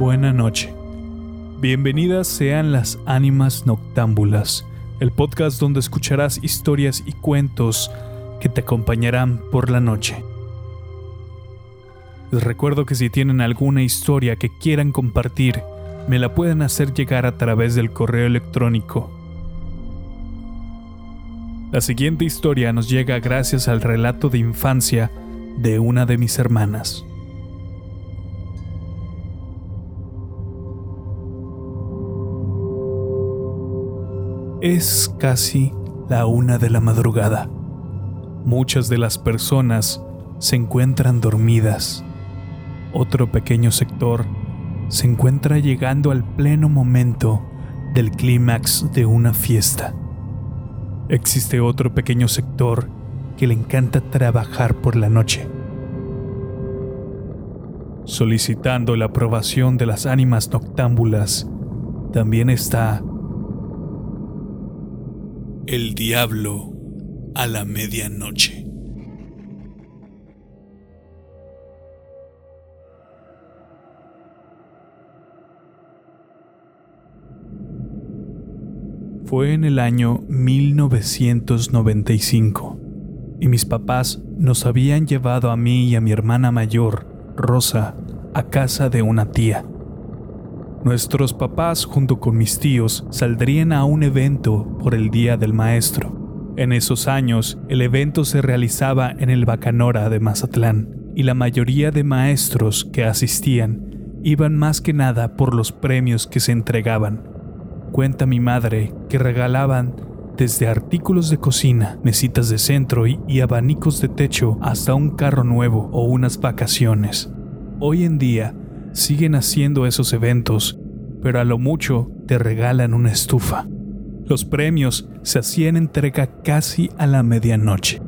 Buena noche. Bienvenidas sean las ánimas noctámbulas, el podcast donde escucharás historias y cuentos que te acompañarán por la noche. Les recuerdo que si tienen alguna historia que quieran compartir, me la pueden hacer llegar a través del correo electrónico. La siguiente historia nos llega gracias al relato de infancia de una de mis hermanas. Es casi la una de la madrugada. Muchas de las personas se encuentran dormidas. Otro pequeño sector se encuentra llegando al pleno momento del clímax de una fiesta. Existe otro pequeño sector que le encanta trabajar por la noche, solicitando la aprobación de las ánimas noctámbulas. También está el diablo a la medianoche. Fue en el año 1995 y mis papás nos habían llevado a mí y a mi hermana mayor, Rosa, a casa de una tía. Nuestros papás junto con mis tíos saldrían a un evento por el Día del Maestro. En esos años, el evento se realizaba en el Bacanora de Mazatlán y la mayoría de maestros que asistían iban más que nada por los premios que se entregaban. Cuenta mi madre que regalaban desde artículos de cocina, mesitas de centro y, y abanicos de techo hasta un carro nuevo o unas vacaciones. Hoy en día, siguen haciendo esos eventos, pero a lo mucho te regalan una estufa. Los premios se hacían entrega casi a la medianoche.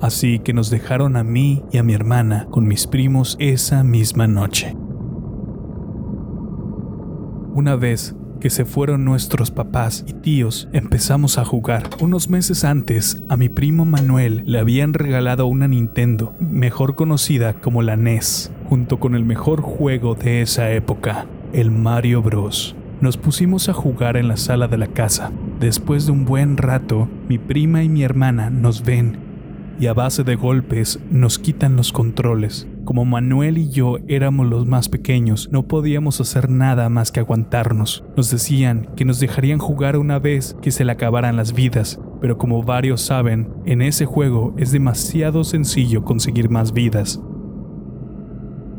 Así que nos dejaron a mí y a mi hermana con mis primos esa misma noche. Una vez que se fueron nuestros papás y tíos, empezamos a jugar. Unos meses antes, a mi primo Manuel le habían regalado una Nintendo, mejor conocida como la NES junto con el mejor juego de esa época, el Mario Bros. Nos pusimos a jugar en la sala de la casa. Después de un buen rato, mi prima y mi hermana nos ven y a base de golpes nos quitan los controles. Como Manuel y yo éramos los más pequeños, no podíamos hacer nada más que aguantarnos. Nos decían que nos dejarían jugar una vez que se le acabaran las vidas, pero como varios saben, en ese juego es demasiado sencillo conseguir más vidas.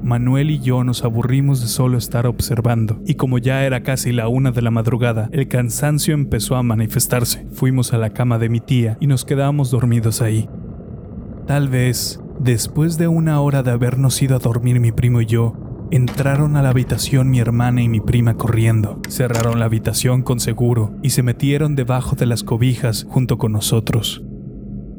Manuel y yo nos aburrimos de solo estar observando, y como ya era casi la una de la madrugada, el cansancio empezó a manifestarse. Fuimos a la cama de mi tía y nos quedamos dormidos ahí. Tal vez, después de una hora de habernos ido a dormir mi primo y yo, entraron a la habitación mi hermana y mi prima corriendo, cerraron la habitación con seguro y se metieron debajo de las cobijas junto con nosotros.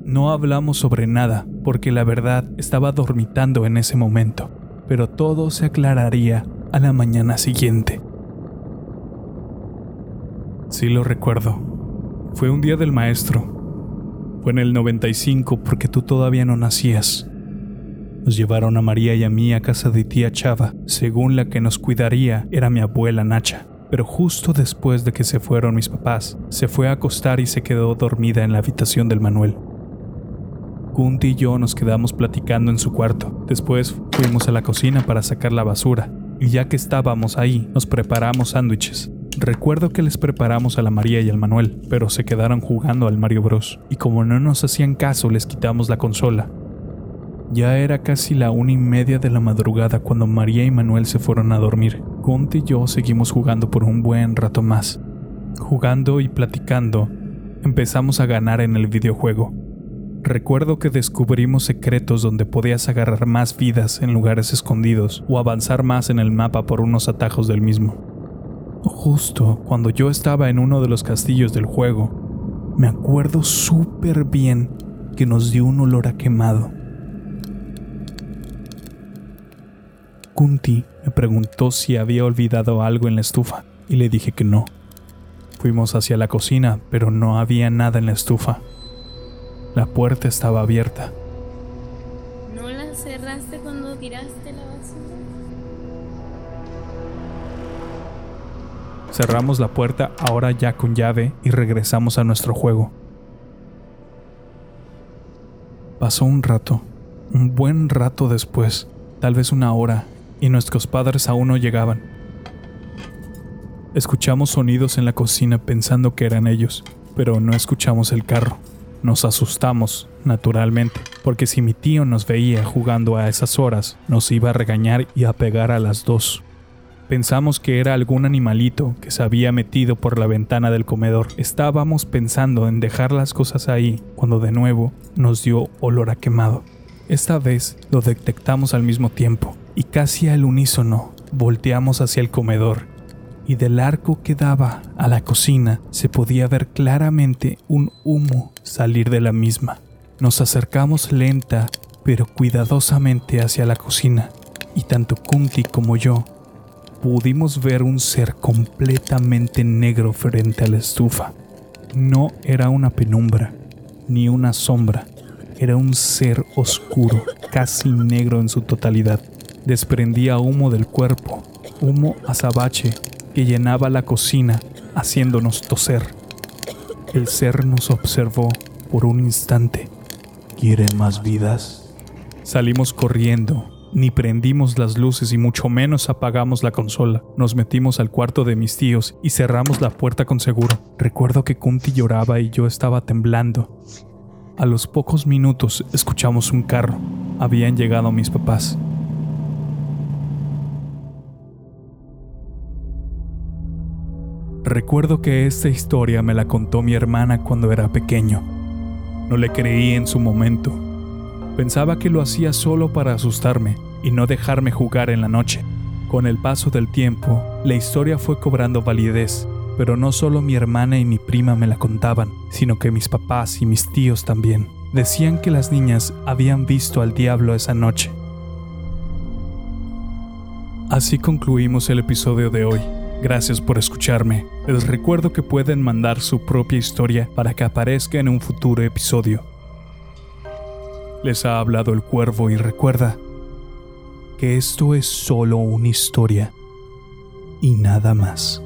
No hablamos sobre nada porque la verdad estaba dormitando en ese momento pero todo se aclararía a la mañana siguiente. Sí lo recuerdo. Fue un día del maestro. Fue en el 95 porque tú todavía no nacías. Nos llevaron a María y a mí a casa de tía Chava, según la que nos cuidaría era mi abuela Nacha. Pero justo después de que se fueron mis papás, se fue a acostar y se quedó dormida en la habitación del Manuel. Kunti y yo nos quedamos platicando en su cuarto. Después fuimos a la cocina para sacar la basura. Y ya que estábamos ahí, nos preparamos sándwiches. Recuerdo que les preparamos a la María y al Manuel, pero se quedaron jugando al Mario Bros. Y como no nos hacían caso, les quitamos la consola. Ya era casi la una y media de la madrugada cuando María y Manuel se fueron a dormir. Kunti y yo seguimos jugando por un buen rato más. Jugando y platicando, empezamos a ganar en el videojuego. Recuerdo que descubrimos secretos donde podías agarrar más vidas en lugares escondidos o avanzar más en el mapa por unos atajos del mismo. Justo cuando yo estaba en uno de los castillos del juego, me acuerdo súper bien que nos dio un olor a quemado. Kunti me preguntó si había olvidado algo en la estufa y le dije que no. Fuimos hacia la cocina, pero no había nada en la estufa. La puerta estaba abierta. ¿No la cerraste cuando tiraste la basura? Cerramos la puerta ahora ya con llave y regresamos a nuestro juego. Pasó un rato, un buen rato después, tal vez una hora, y nuestros padres aún no llegaban. Escuchamos sonidos en la cocina pensando que eran ellos, pero no escuchamos el carro. Nos asustamos, naturalmente, porque si mi tío nos veía jugando a esas horas, nos iba a regañar y a pegar a las dos. Pensamos que era algún animalito que se había metido por la ventana del comedor. Estábamos pensando en dejar las cosas ahí cuando de nuevo nos dio olor a quemado. Esta vez lo detectamos al mismo tiempo y casi al unísono volteamos hacia el comedor y del arco que daba a la cocina se podía ver claramente un humo salir de la misma. Nos acercamos lenta pero cuidadosamente hacia la cocina y tanto Kunti como yo pudimos ver un ser completamente negro frente a la estufa. No era una penumbra, ni una sombra, era un ser oscuro, casi negro en su totalidad. Desprendía humo del cuerpo, humo azabache que llenaba la cocina, haciéndonos toser. El ser nos observó por un instante. ¿Quieren más vidas? Salimos corriendo, ni prendimos las luces y mucho menos apagamos la consola. Nos metimos al cuarto de mis tíos y cerramos la puerta con seguro. Recuerdo que Kunti lloraba y yo estaba temblando. A los pocos minutos escuchamos un carro. Habían llegado mis papás. Recuerdo que esta historia me la contó mi hermana cuando era pequeño. No le creí en su momento. Pensaba que lo hacía solo para asustarme y no dejarme jugar en la noche. Con el paso del tiempo, la historia fue cobrando validez, pero no solo mi hermana y mi prima me la contaban, sino que mis papás y mis tíos también. Decían que las niñas habían visto al diablo esa noche. Así concluimos el episodio de hoy. Gracias por escucharme. Les recuerdo que pueden mandar su propia historia para que aparezca en un futuro episodio. Les ha hablado el cuervo y recuerda que esto es solo una historia y nada más.